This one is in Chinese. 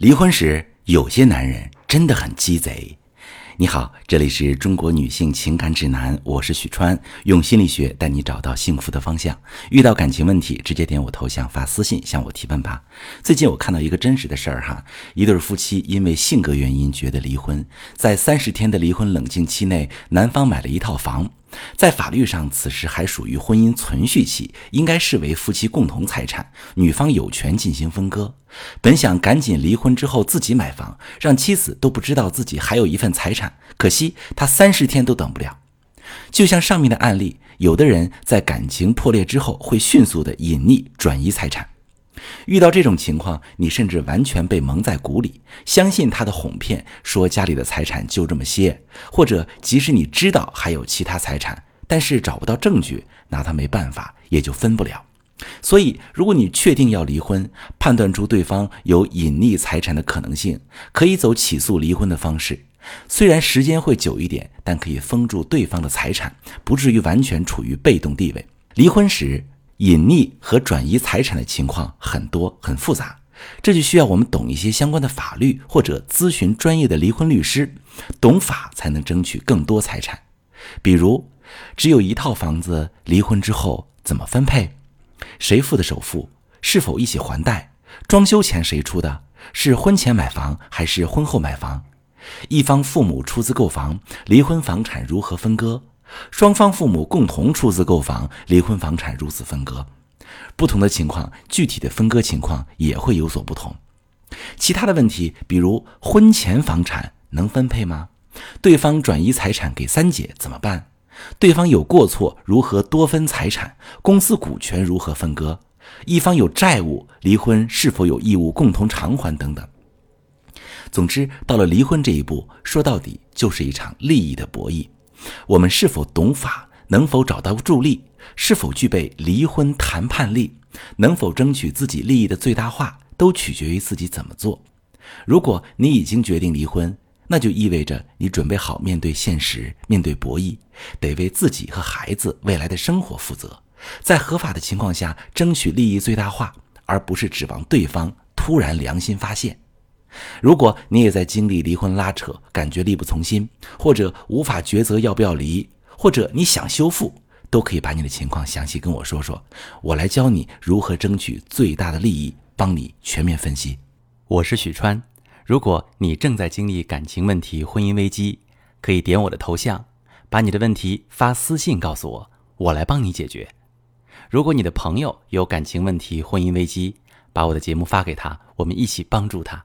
离婚时，有些男人真的很鸡贼。你好，这里是中国女性情感指南，我是许川，用心理学带你找到幸福的方向。遇到感情问题，直接点我头像发私信向我提问吧。最近我看到一个真实的事儿哈，一对夫妻因为性格原因觉得离婚，在三十天的离婚冷静期内，男方买了一套房。在法律上，此时还属于婚姻存续期，应该视为夫妻共同财产，女方有权进行分割。本想赶紧离婚之后自己买房，让妻子都不知道自己还有一份财产，可惜他三十天都等不了。就像上面的案例，有的人在感情破裂之后会迅速的隐匿转移财产。遇到这种情况，你甚至完全被蒙在鼓里，相信他的哄骗，说家里的财产就这么些，或者即使你知道还有其他财产，但是找不到证据，拿他没办法，也就分不了。所以，如果你确定要离婚，判断出对方有隐匿财产的可能性，可以走起诉离婚的方式，虽然时间会久一点，但可以封住对方的财产，不至于完全处于被动地位。离婚时。隐匿和转移财产的情况很多很复杂，这就需要我们懂一些相关的法律，或者咨询专业的离婚律师，懂法才能争取更多财产。比如，只有一套房子，离婚之后怎么分配？谁付的首付？是否一起还贷？装修钱谁出的？是婚前买房还是婚后买房？一方父母出资购房，离婚房产如何分割？双方父母共同出资购房，离婚房产如此分割。不同的情况，具体的分割情况也会有所不同。其他的问题，比如婚前房产能分配吗？对方转移财产给三姐怎么办？对方有过错，如何多分财产？公司股权如何分割？一方有债务，离婚是否有义务共同偿还？等等。总之，到了离婚这一步，说到底就是一场利益的博弈。我们是否懂法？能否找到助力？是否具备离婚谈判力？能否争取自己利益的最大化？都取决于自己怎么做。如果你已经决定离婚，那就意味着你准备好面对现实，面对博弈，得为自己和孩子未来的生活负责，在合法的情况下争取利益最大化，而不是指望对方突然良心发现。如果你也在经历离婚拉扯，感觉力不从心，或者无法抉择要不要离，或者你想修复，都可以把你的情况详细跟我说说，我来教你如何争取最大的利益，帮你全面分析。我是许川，如果你正在经历感情问题、婚姻危机，可以点我的头像，把你的问题发私信告诉我，我来帮你解决。如果你的朋友有感情问题、婚姻危机，把我的节目发给他，我们一起帮助他。